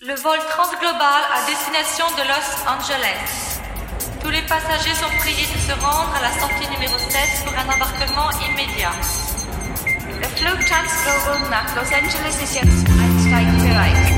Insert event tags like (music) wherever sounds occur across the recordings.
Le vol transglobal à destination de Los Angeles. Tous les passagers sont priés de se rendre à la sortie numéro 7 pour un embarquement immédiat. Der Flug Transglobal nach Los Angeles ist jetzt einsteigbereit.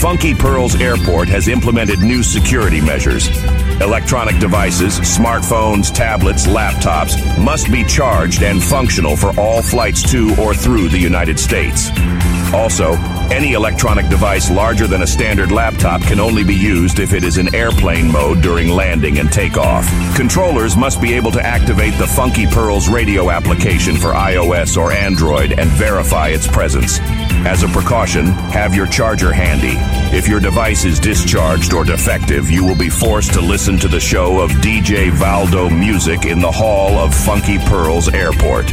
Funky Pearls Airport has implemented new security measures. Electronic devices, smartphones, tablets, laptops must be charged and functional for all flights to or through the United States. Also, any electronic device larger than a standard laptop can only be used if it is in airplane mode during landing and takeoff. Controllers must be able to activate the Funky Pearls radio application for iOS or Android and verify its presence. As a precaution, have your charger handy. If your device is discharged or defective, you will be forced to listen to the show of DJ Valdo Music in the hall of Funky Pearls Airport.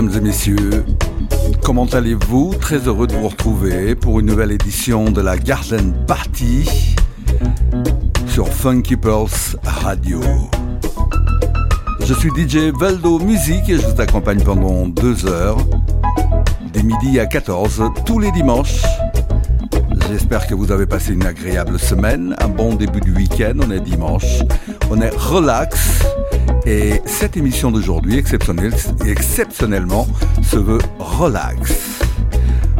Mesdames et messieurs. Comment allez-vous? Très heureux de vous retrouver pour une nouvelle édition de la Garden Party sur Funky Pearls Radio. Je suis DJ Valdo Music et je vous accompagne pendant deux heures, des midi à 14, tous les dimanches. J'espère que vous avez passé une agréable semaine, un bon début du week-end. On est dimanche, on est relax. Et cette émission d'aujourd'hui, exceptionnellement, se veut relax.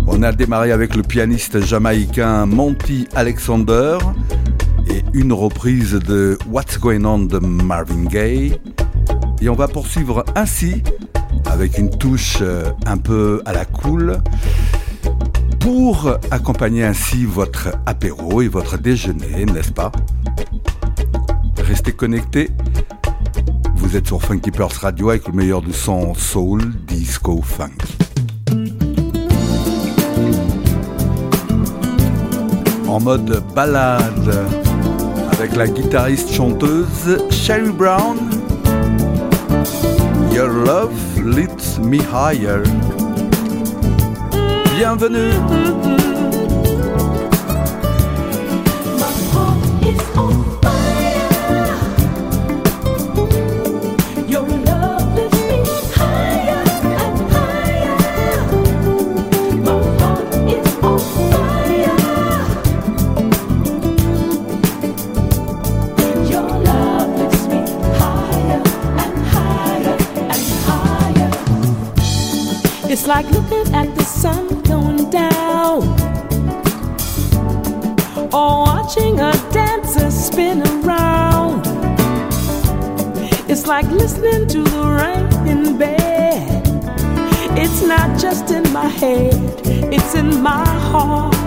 On a démarré avec le pianiste jamaïcain Monty Alexander et une reprise de What's Going On de Marvin Gaye. Et on va poursuivre ainsi avec une touche euh, un peu à la cool pour accompagner ainsi votre apéro et votre déjeuner, n'est-ce pas? Restez connectés. Vous êtes sur Funky Pearls Radio avec le meilleur du son soul, disco, funk. En mode balade avec la guitariste chanteuse Sherry Brown Your Love Lifts Me Higher. Bienvenue. Listening to the rain in bed. It's not just in my head, it's in my heart.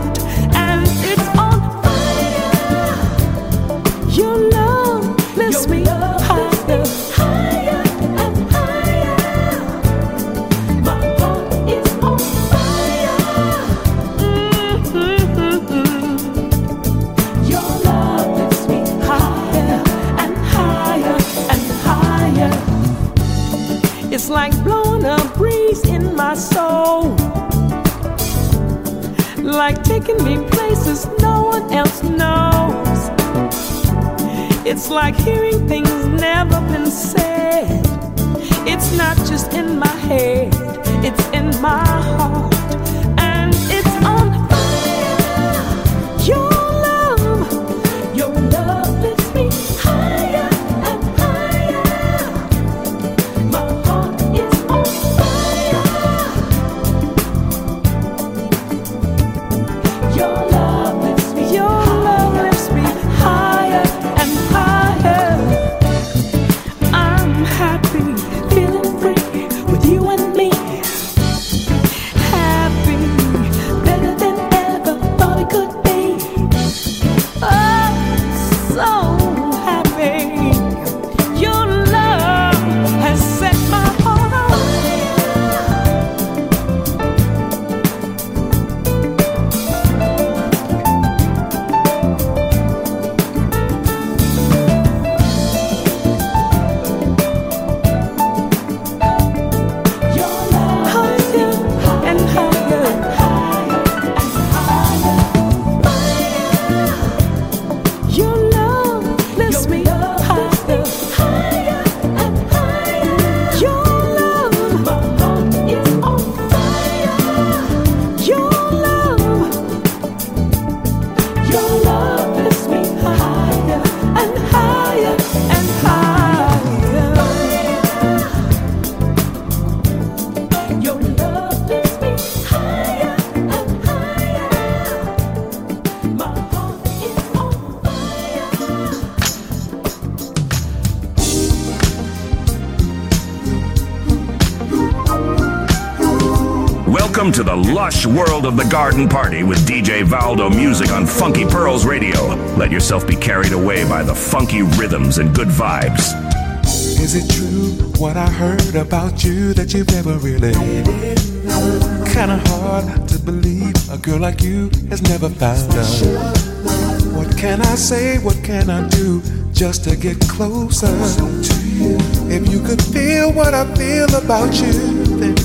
Like hearing things never been said. It's not just in my head, world of the garden party with DJ Valdo Music on Funky Pearls Radio. Let yourself be carried away by the funky rhythms and good vibes. Is it true what I heard about you that you've never really Kinda hard to believe a girl like you has never found out. What can I say? What can I do just to get closer to you? If you could feel what I feel about you then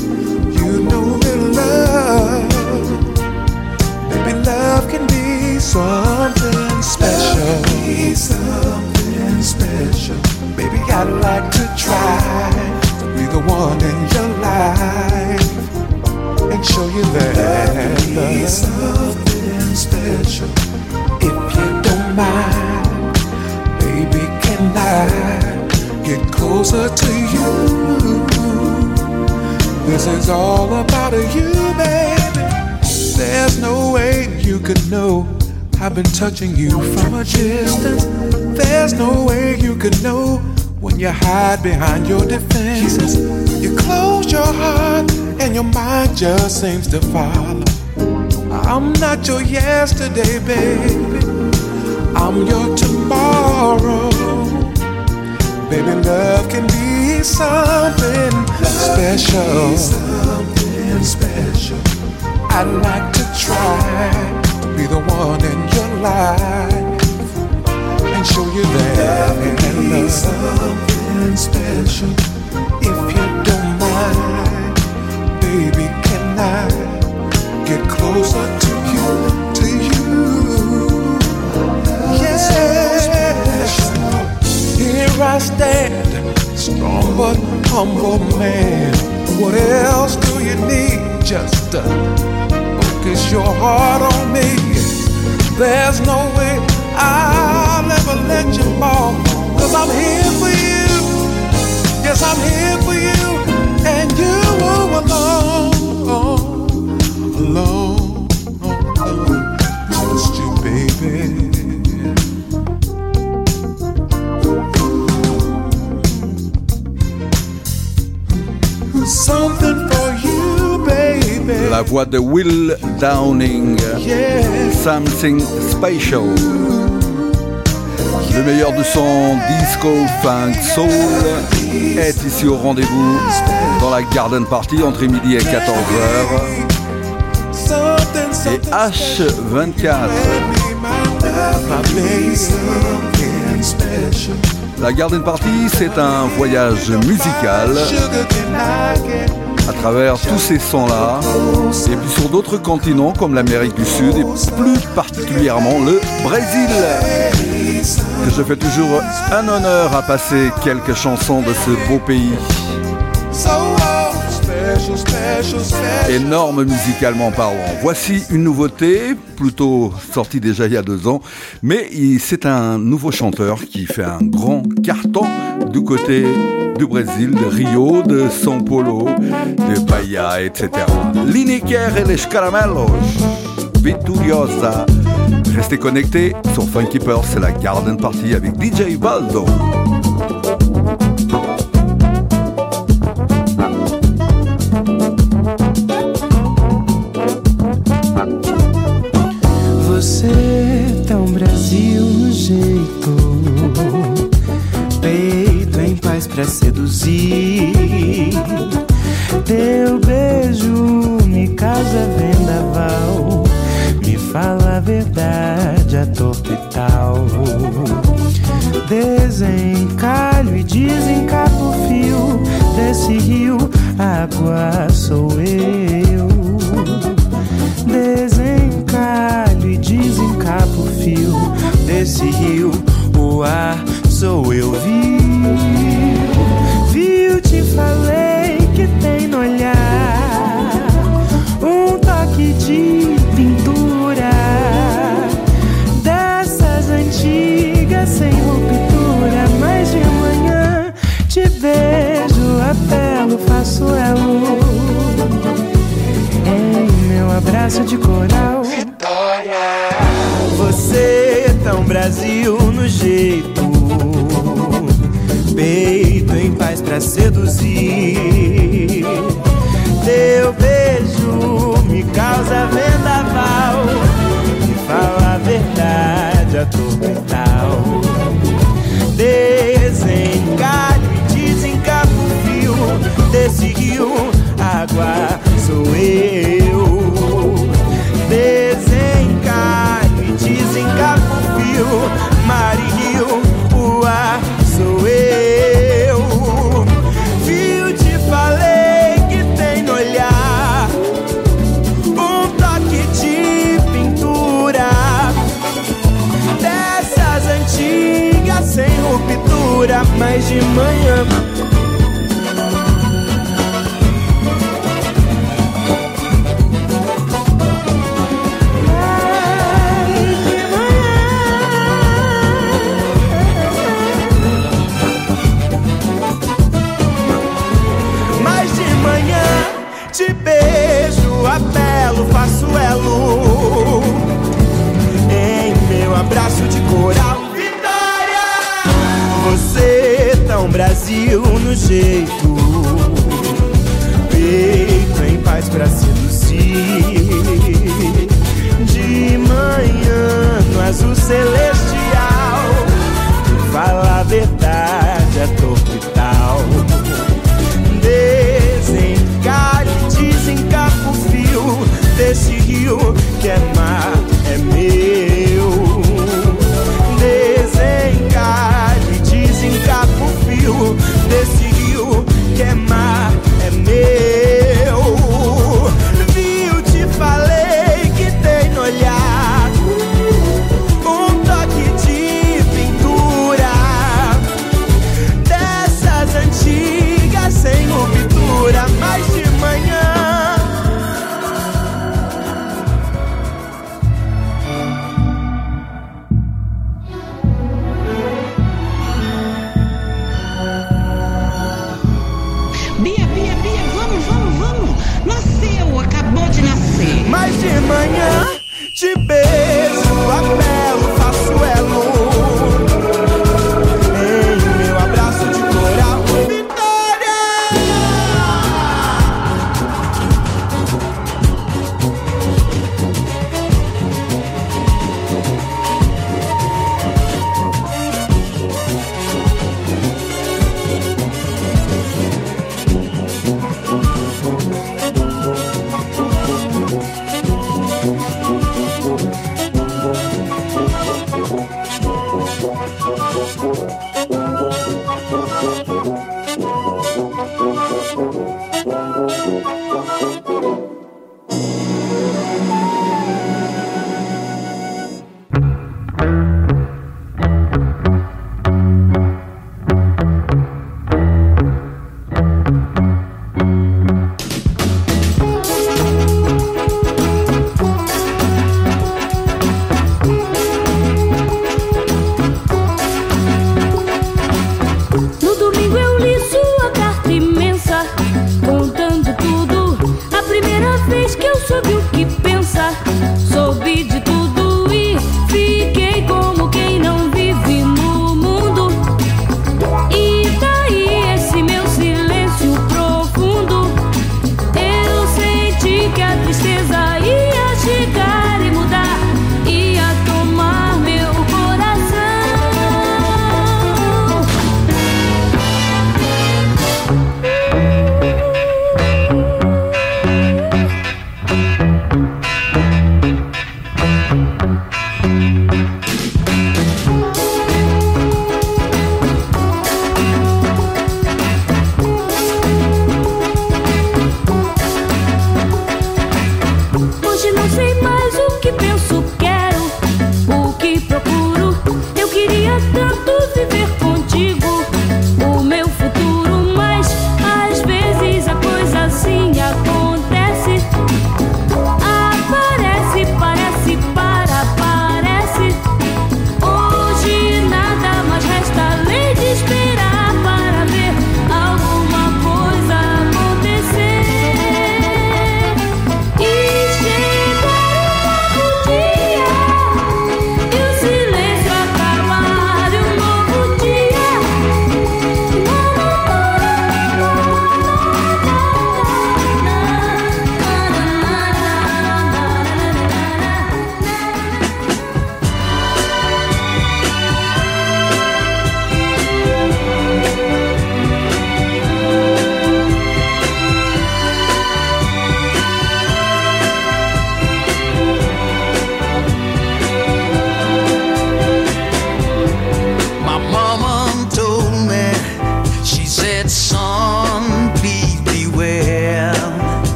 You know that love, something special. Be something special. Baby, I'd like to try to be the one in your life and show you that be something special. If you don't mind, baby, can I get closer to you? This is all about you, baby. There's no way you could know I've been touching you from a distance. There's no way you could know when you hide behind your defenses. You close your heart and your mind just seems to follow. I'm not your yesterday, baby. I'm your tomorrow. Baby, love can be something special. Something special. I'd like to try be the one in your life and show you that love can be something special. If you don't mind, baby, can I get closer to you? To you, yes. Here I stand, strong but humble man. What else do you need? Just uh, focus your heart on me. There's no way I'll ever let you fall. Cause I'm here for you. Yes, I'm here for you. And you alone. Alone. alone. Voix de Will Downing, Yeah. Something Special. Le meilleur de son disco funk soul est ici au rendez-vous dans la Garden Party entre midi et 14h. Something, Et something H24, My baby, something special. la Garden Party, c'est un voyage musical Travers tous ces sons-là, et puis sur d'autres continents comme l'Amérique du Sud, et plus particulièrement le Brésil. Que je fais toujours un honneur à passer quelques chansons de ce beau pays, énorme musicalement parlant. Voici une nouveauté, plutôt sortie déjà il y a deux ans, mais c'est un nouveau chanteur qui fait un grand carton du côté du Brésil, de Rio, de São Paulo, de Bahia, etc. Lineker et les Caramelos, Vitoriosa. Restez connectés sur Funky c'est la Garden Party avec DJ Baldo.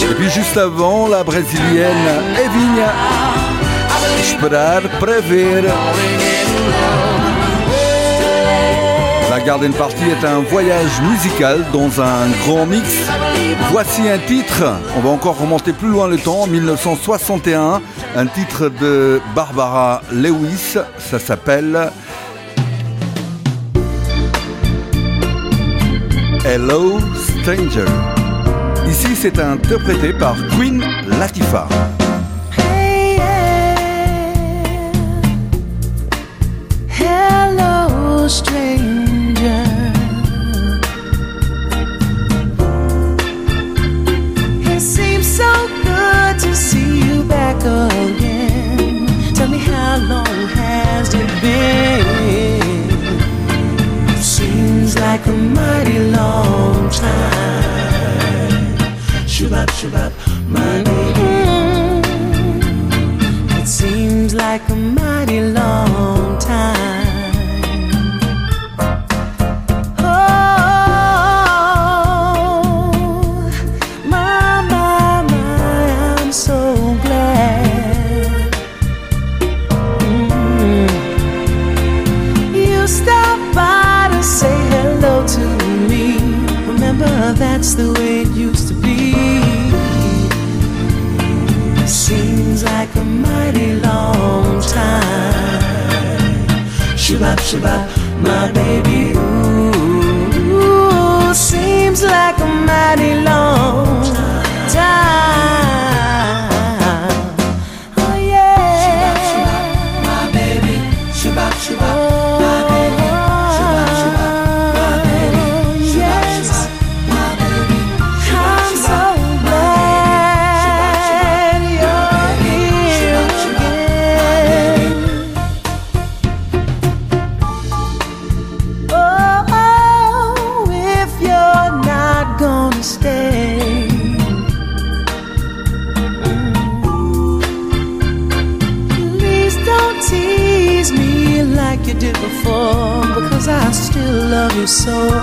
Et puis juste avant, la brésilienne Evinha. Esperar préver. La Garden Party est un voyage musical dans un grand mix. Voici un titre, on va encore remonter plus loin le temps, 1961, un titre de Barbara Lewis, ça s'appelle Hello Ici, c'est interprété par Queen Latifah. stranger. It seems so good to see you back again. Tell me how long has it been? like a mighty long time. Shabab, shabab, my baby. It seems like a mighty long about my baby. so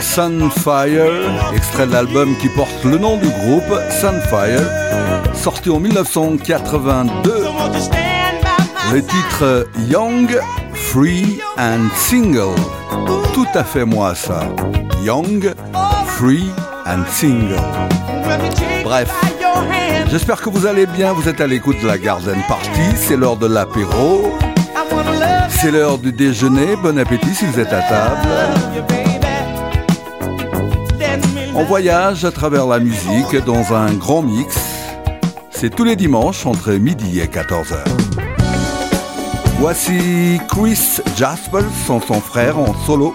Sunfire, extrait de l'album qui porte le nom du groupe, Sunfire, sorti en 1982. Le titre Young, Free and Single. Tout à fait moi ça. Young, Free and Single. Bref. J'espère que vous allez bien, vous êtes à l'écoute de la Garden Party, c'est l'heure de l'apéro, c'est l'heure du déjeuner, bon appétit si vous êtes à table. On voyage à travers la musique dans un grand mix, c'est tous les dimanches entre midi et 14h. Voici Chris Jasper, son, son frère en solo,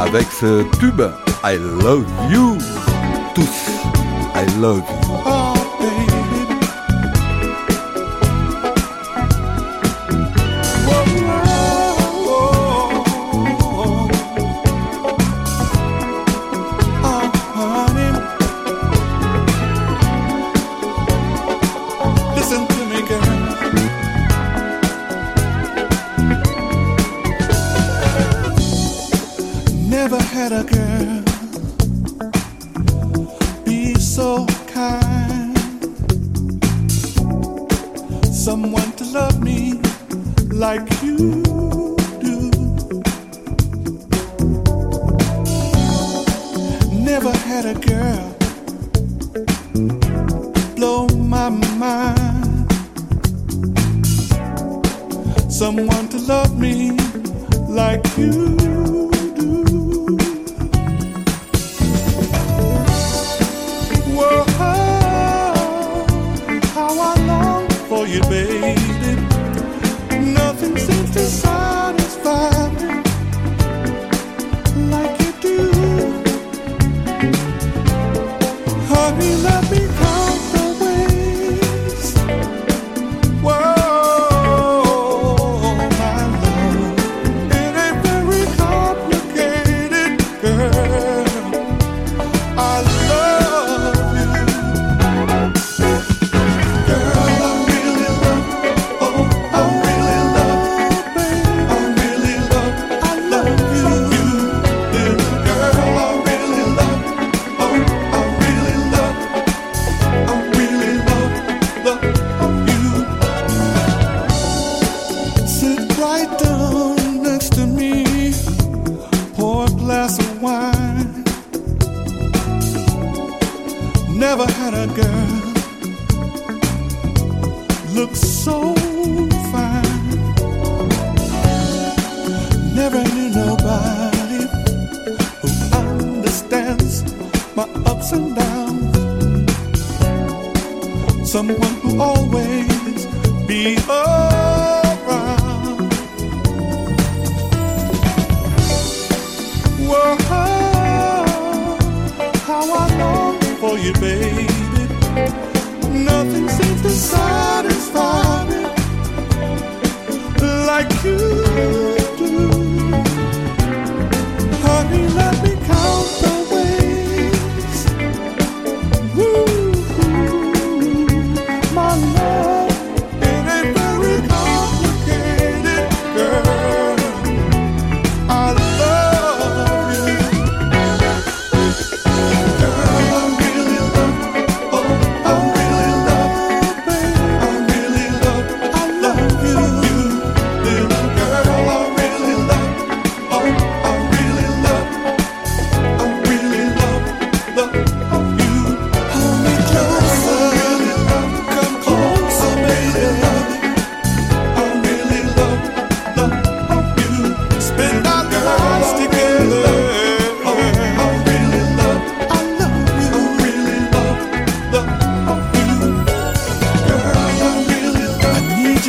avec ce tube I Love You. Tous, I Love You.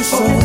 Oh.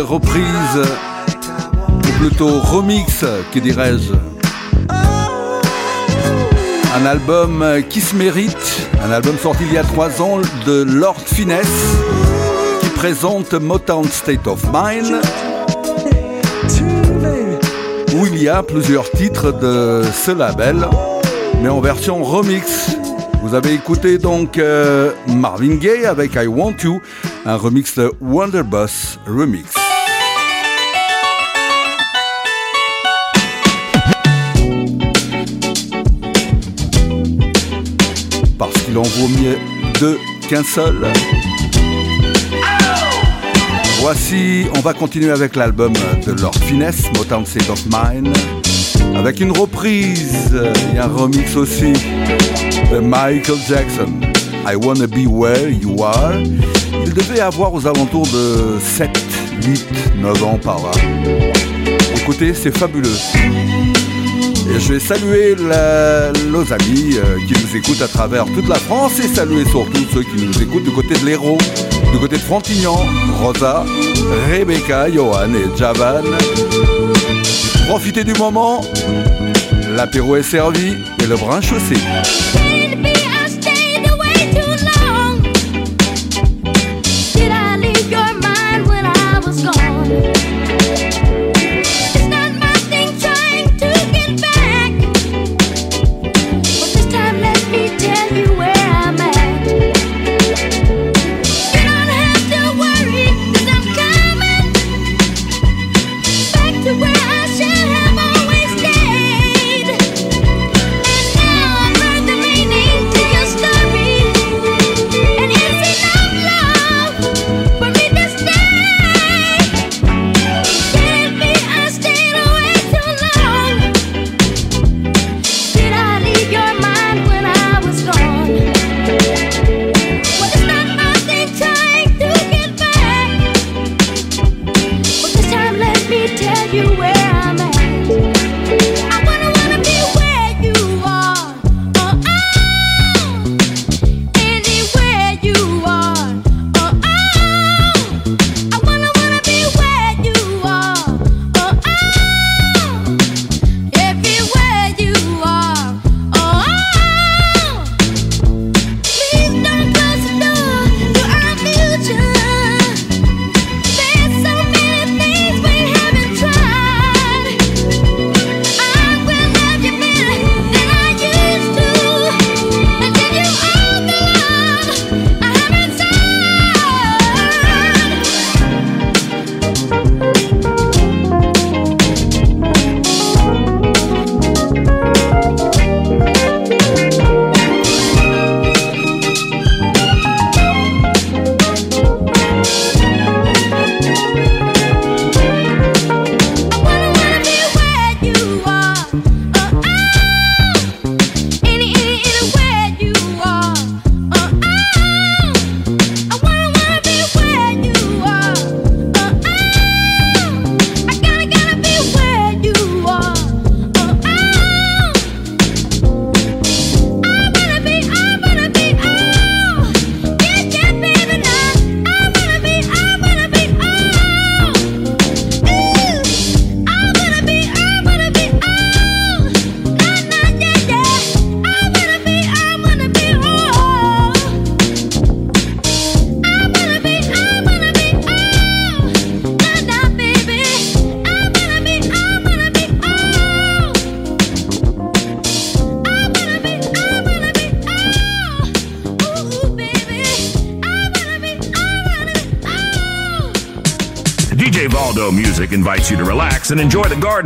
Reprise, ou plutôt remix, que dirais-je. Un album qui se mérite, un album sorti il y a trois ans de Lord Finesse, qui présente Motown State of Mind, où il y a plusieurs titres de ce label, mais en version remix. Vous avez écouté donc euh, Marvin Gaye avec I Want You, un remix de Wonderboss Remix. Qu'il en vaut mieux deux qu'un seul. Voici, on va continuer avec l'album de Lord Finesse, Motown State of Mind, avec une reprise et un remix aussi de Michael Jackson. I Wanna Be Where You Are. Il devait avoir aux alentours de 7, 8, 9 ans par là. Écoutez, c'est fabuleux. Et je vais saluer nos amis euh, qui nous écoutent à travers toute la France et saluer surtout ceux qui nous écoutent du côté de l'Hérault, du côté de Frontignan, Rosa, Rebecca, Johan et Javan. Profitez du moment, l'apéro est servi et le brin chaussé.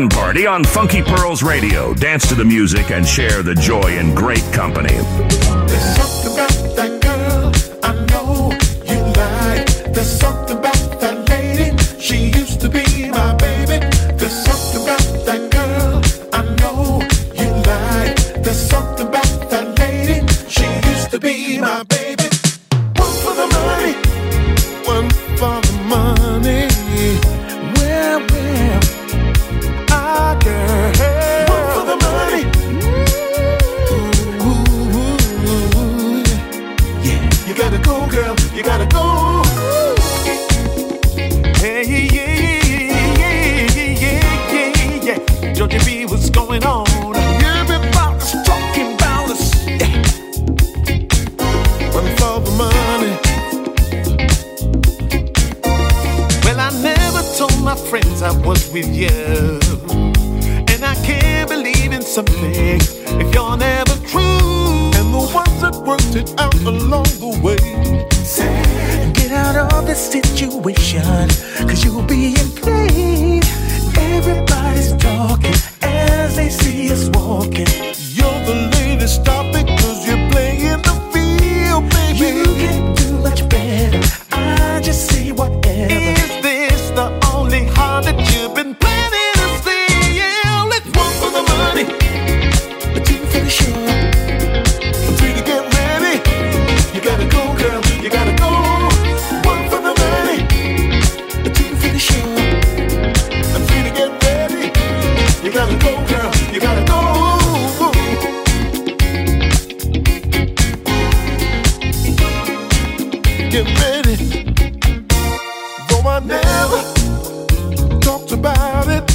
Garden party on Funky Pearls Radio. Dance to the music and share the joy in great company. Ready. Though I never talked about it.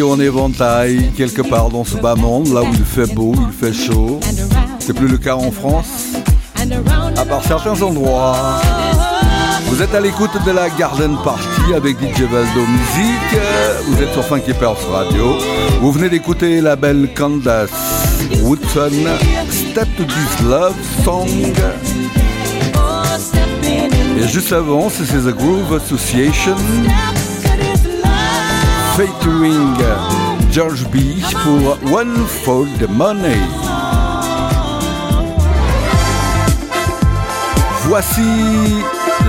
En éventail, quelque part dans ce bas monde, là où il fait beau, il fait chaud. C'est plus le cas en France, à part certains endroits. Vous êtes à l'écoute de la Garden Party avec DJ Valdo Music. Vous êtes sur Funky Pearls Radio. Vous venez d'écouter la belle Candace Woodson, Step to This Love Song. Et juste avant, c'est The Groove Association featuring George B pour One the Money. Voici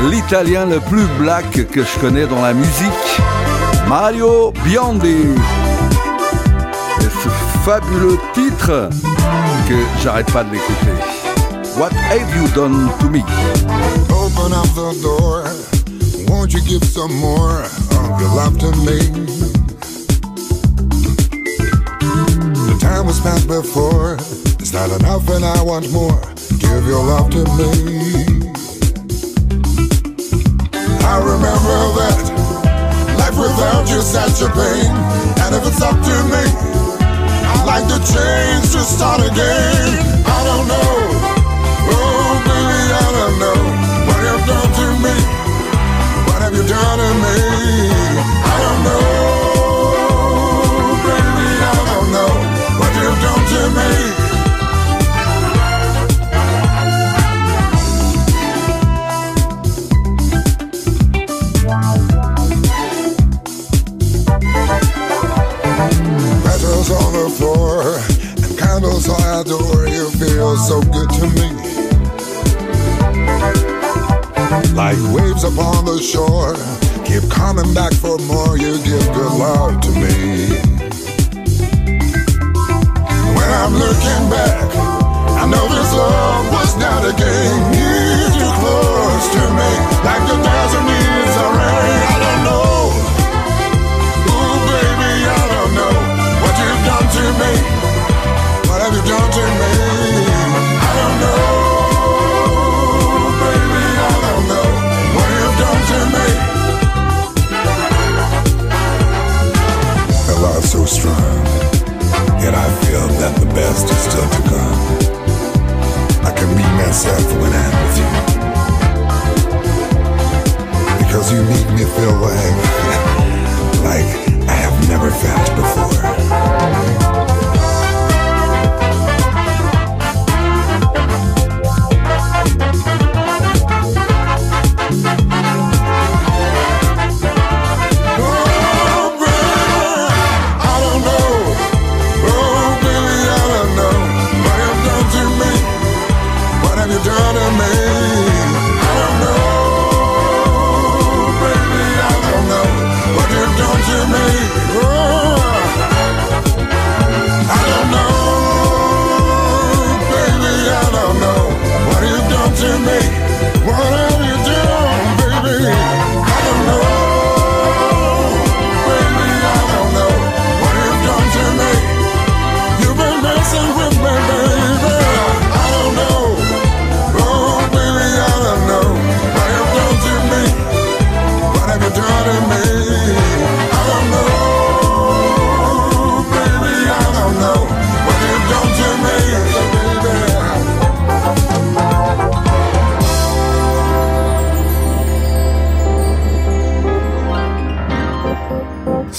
l'italien le plus black que je connais dans la musique, Mario Biondi. Et ce fabuleux titre que j'arrête pas de l'écouter. What have you done to me? Open up the door. Won't you give some more of your love to me? Time was spent before. It's not enough, and I want more. Give your love to me. I remember that life without you such a pain. And if it's up to me, I'd like to change to start again. I don't know, oh baby, I don't know what you've done to me. What have you done to me? I don't know. Upon the shore, keep coming back for more. You give good love to me. I'm looking back. I know this love was not a game. You're too close to me, like the desert needs a rain. I don't know, ooh baby, I don't know what you've done to me. that the best is still to come. I can be myself when I'm with you. Because you make me feel like, (laughs) like I have never felt before.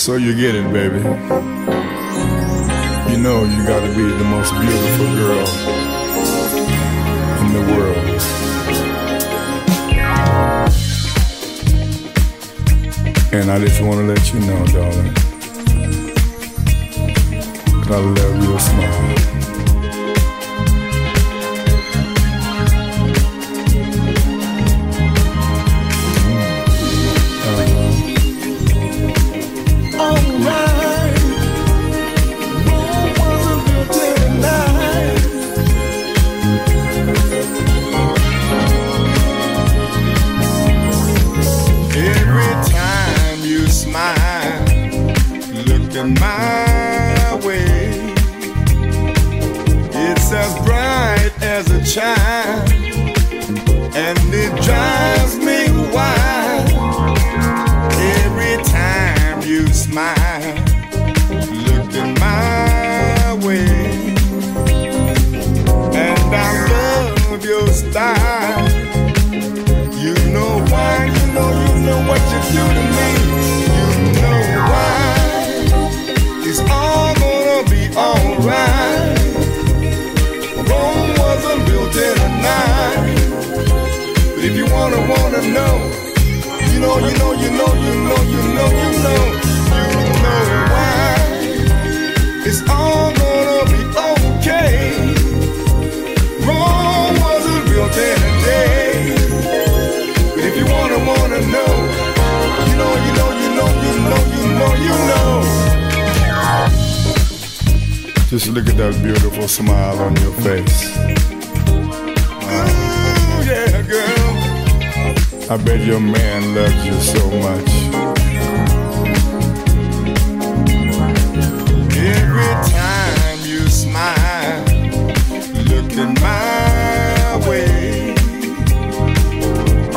So you get it, baby. You know you gotta be the most beautiful girl in the world. And I just wanna let you know, darling, that I love your smile. Style. You know why, you know, you know what you do to me. You know why it's all gonna be alright. Rome wasn't built in a night. But if you wanna, wanna know, you know, you know, you know, you know, you know, you know, you know. Just look at that beautiful smile on your face. Ooh, yeah, girl. I bet your man loves you so much. Every time you smile, looking my way,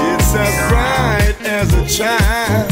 it's as bright as a child,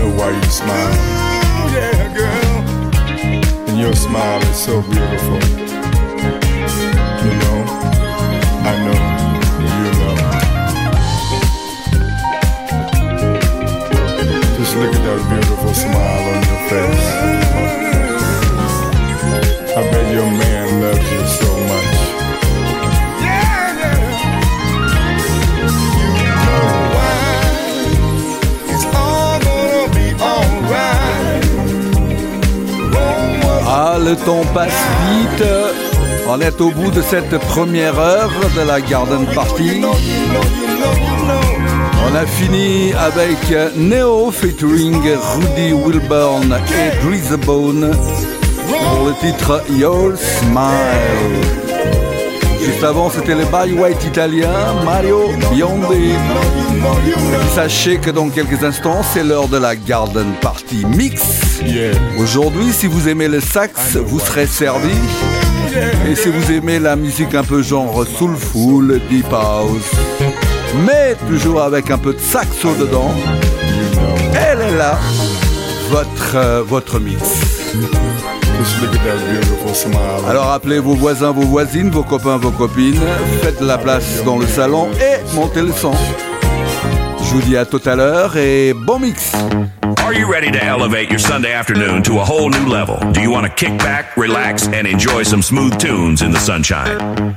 know why you smile. Yeah, girl and your smile is so beautiful. You know, I know, you know. Just look at that beautiful smile on your face. I bet your man le temps passe vite. On est au bout de cette première heure de la Garden Party. On a fini avec Neo featuring Rudy Wilburn et Greasebone pour le titre Your Smile. Juste avant, c'était le By White italien Mario Biondi. Sachez que dans quelques instants, c'est l'heure de la Garden Party Mix. Aujourd'hui, si vous aimez le sax, vous serez servi. Et si vous aimez la musique un peu genre soulful, deep house, mais toujours avec un peu de saxo dedans, elle est là, votre, euh, votre mix. Alors appelez vos voisins, vos voisines, vos copains, vos copines, faites la place dans le salon et montez le son. Je vous dis à tout à l'heure et bon mix. Are you ready to elevate your Sunday afternoon to a whole new level? Do you want to kick back, relax, and enjoy some smooth tunes in the sunshine?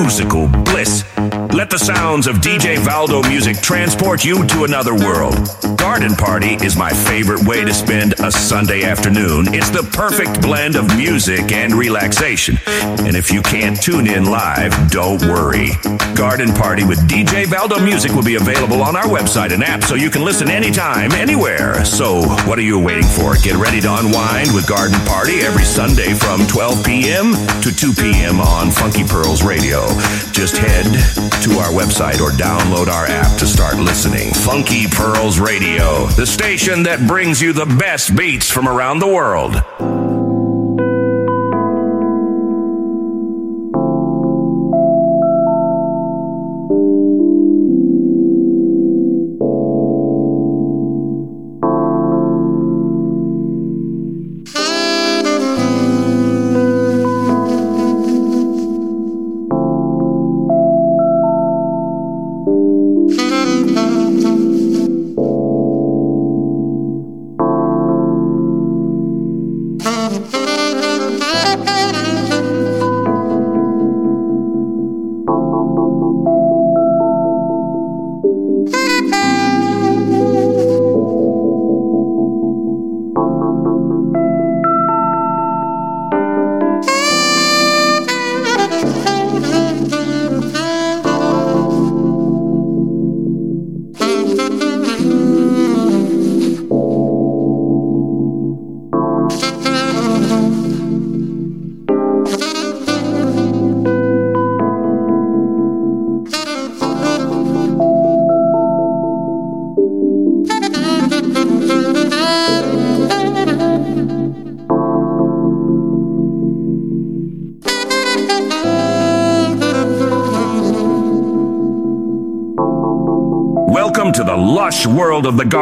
musical bliss. Let the sounds of DJ Valdo music transport you to another world. Garden Party is my favorite way to spend a Sunday afternoon. It's the perfect blend of music and relaxation. And if you can't tune in live, don't worry. Garden Party with DJ Valdo Music will be available on our website and app so you can listen anytime, anywhere. So, what are you waiting for? Get ready to unwind with Garden Party every Sunday from 12 p.m. to 2 p.m. on Funky Pearls Radio. Just head to our website or download our app to start listening. Funky Pearls Radio, the station that brings you the best beats from around the world.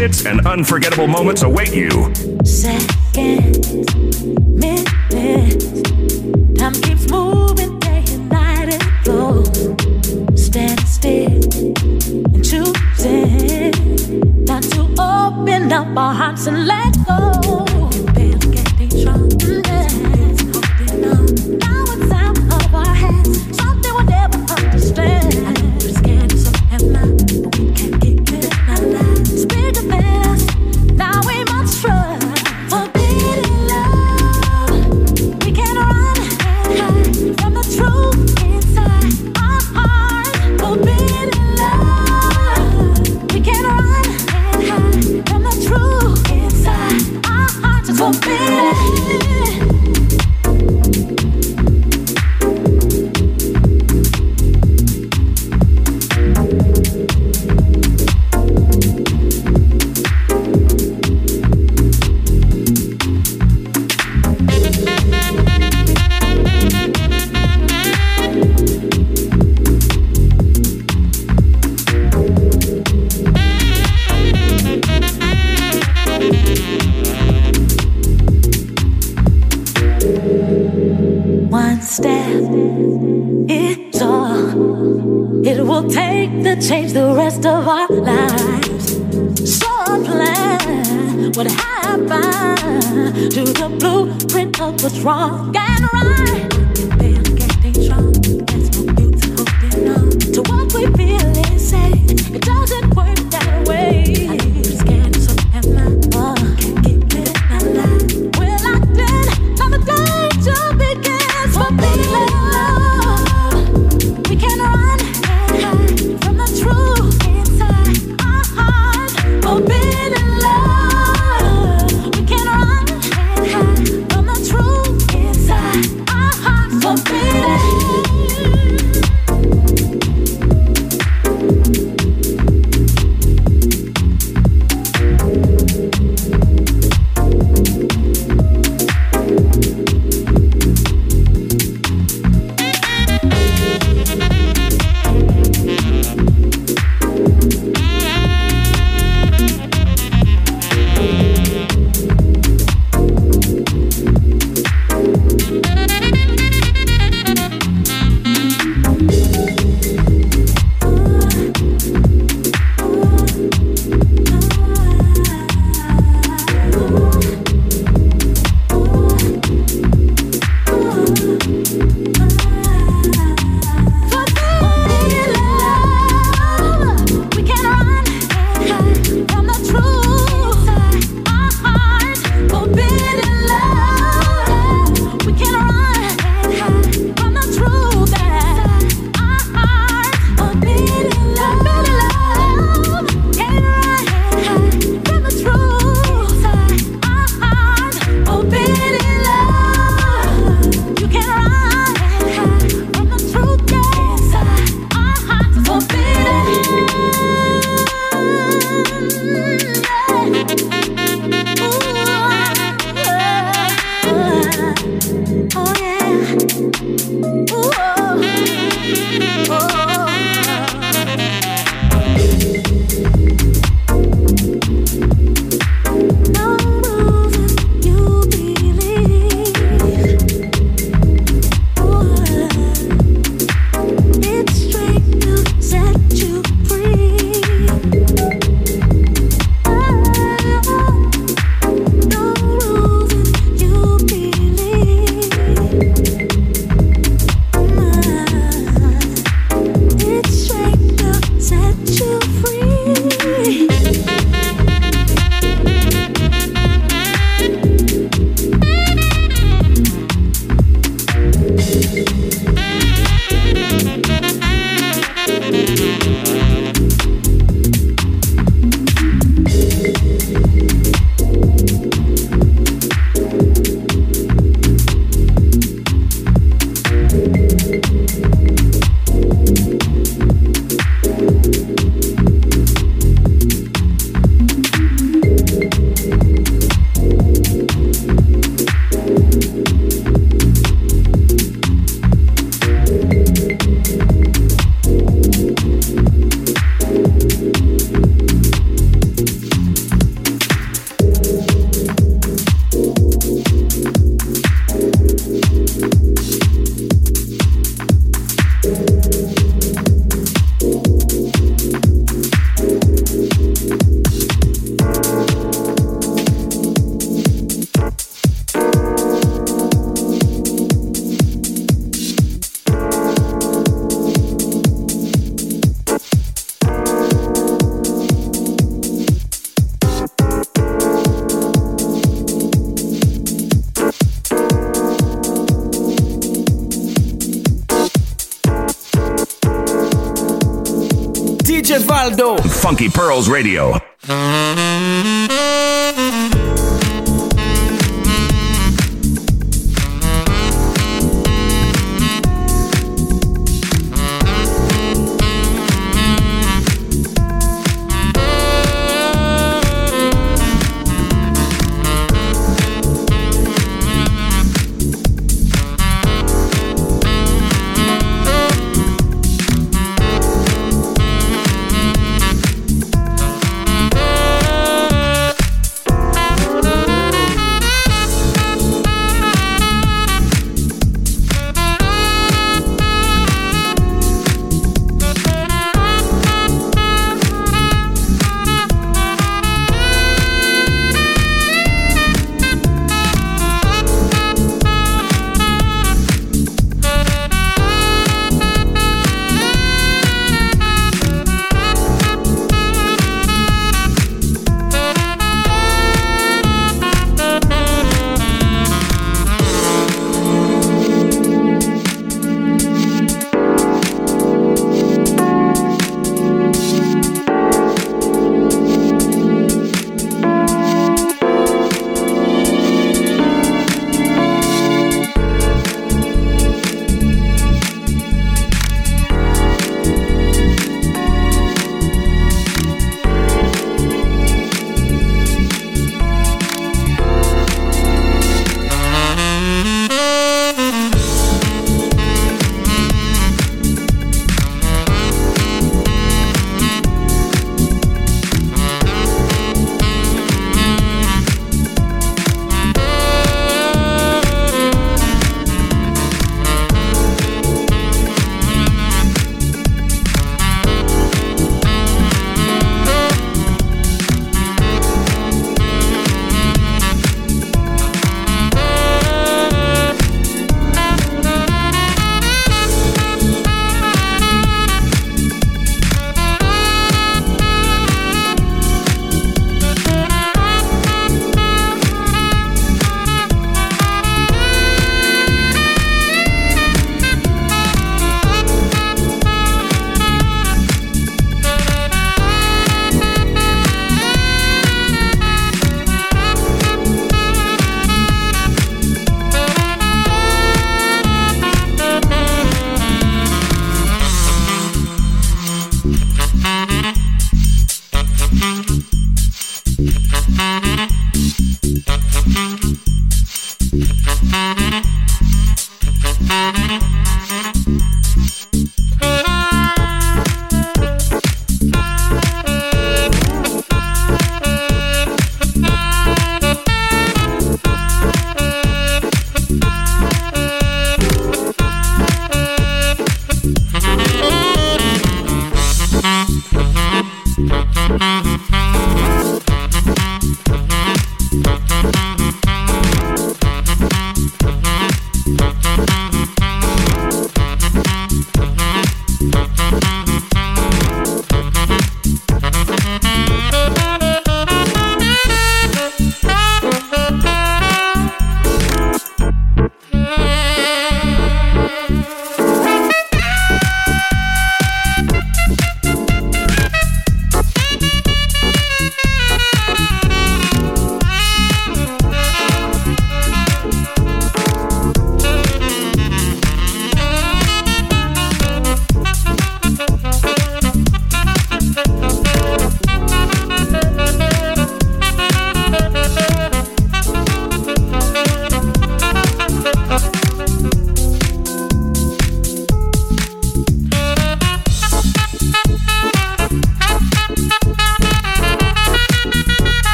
Hits and unforgettable moments await you. DJ Valdo. Funky Pearls Radio.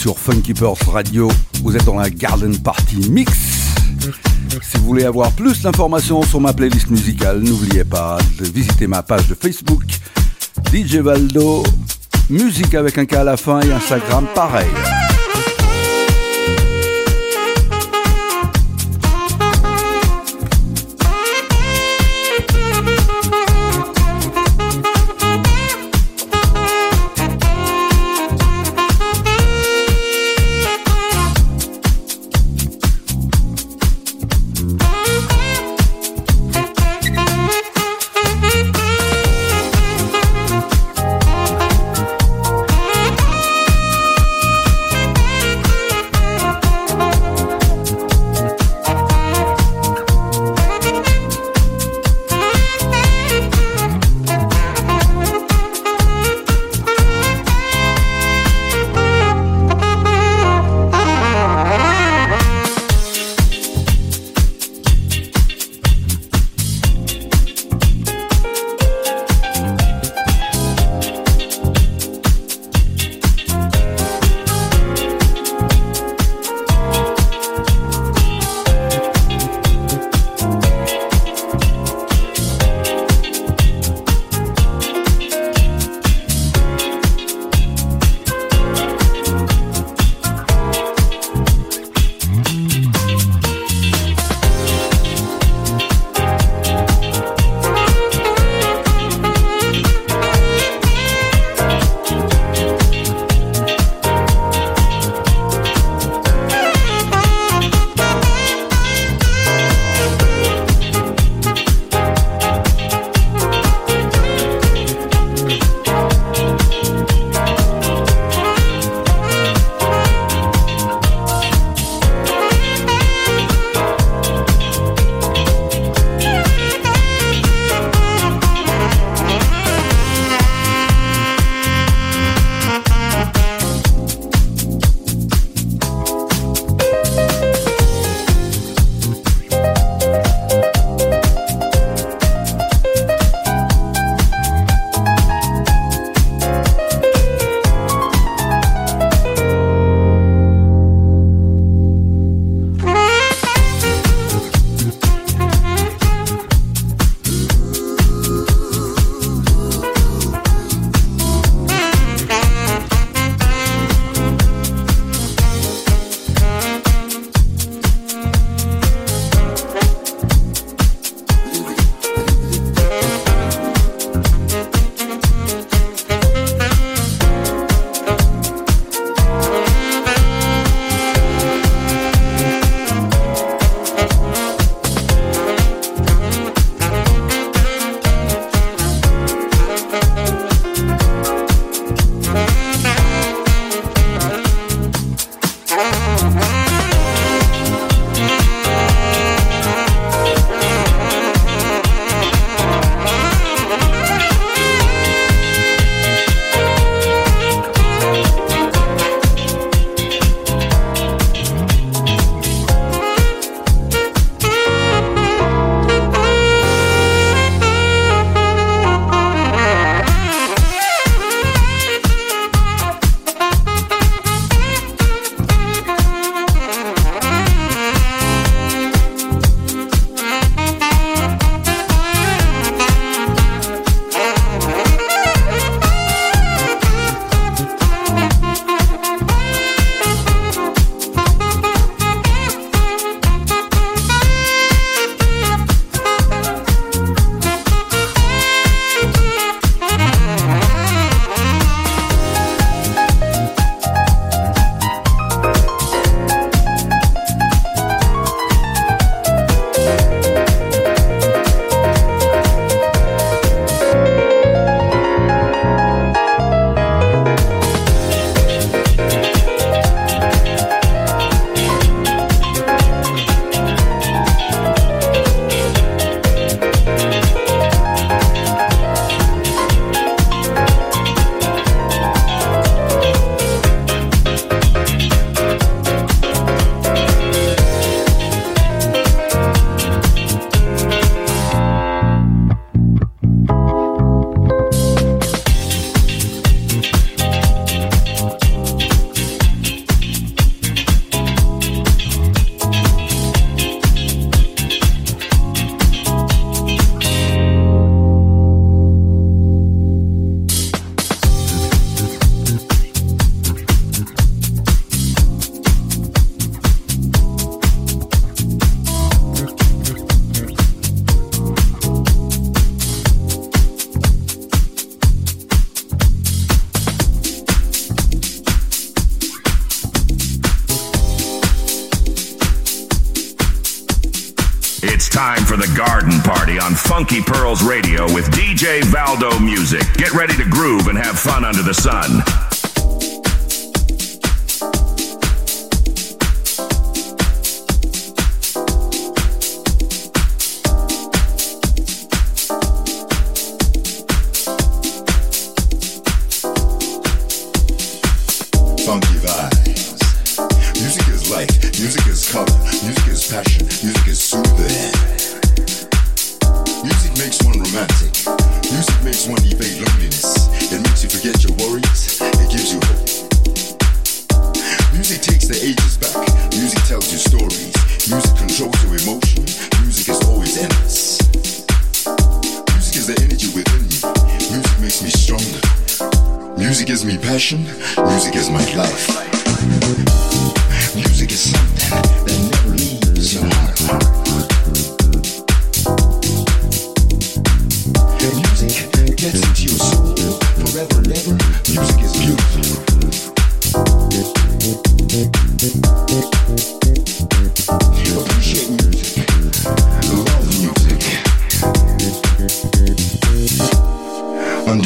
sur Funky Purse Radio. Vous êtes dans la Garden Party Mix. Si vous voulez avoir plus d'informations sur ma playlist musicale, n'oubliez pas de visiter ma page de Facebook DJ Valdo, musique avec un K à la fin et Instagram pareil.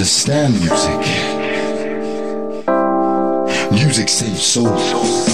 Understand music. Music saves souls.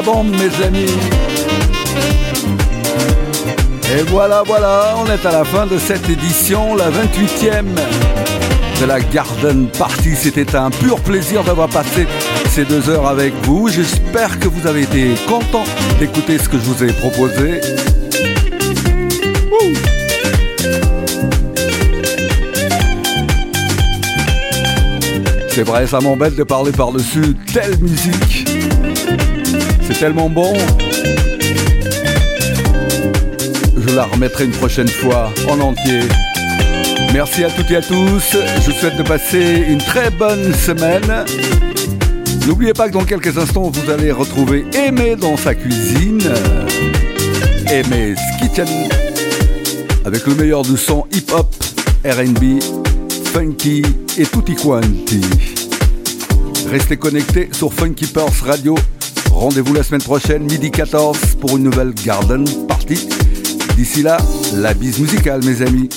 Bombe, mes amis. Et voilà, voilà, on est à la fin de cette édition, la 28e de la Garden Party. C'était un pur plaisir d'avoir passé ces deux heures avec vous. J'espère que vous avez été content d'écouter ce que je vous ai proposé. C'est vrai, ça m'embête de parler par-dessus telle musique. Tellement bon. Je la remettrai une prochaine fois en entier. Merci à toutes et à tous. Je vous souhaite de passer une très bonne semaine. N'oubliez pas que dans quelques instants, vous allez retrouver Aimé dans sa cuisine. Aimé's Kitchen. Avec le meilleur du son hip-hop, RB, funky et tutti quanti. Restez connectés sur Funky Purse Radio. Rendez-vous la semaine prochaine, midi 14, pour une nouvelle Garden Party. D'ici là, la bise musicale, mes amis.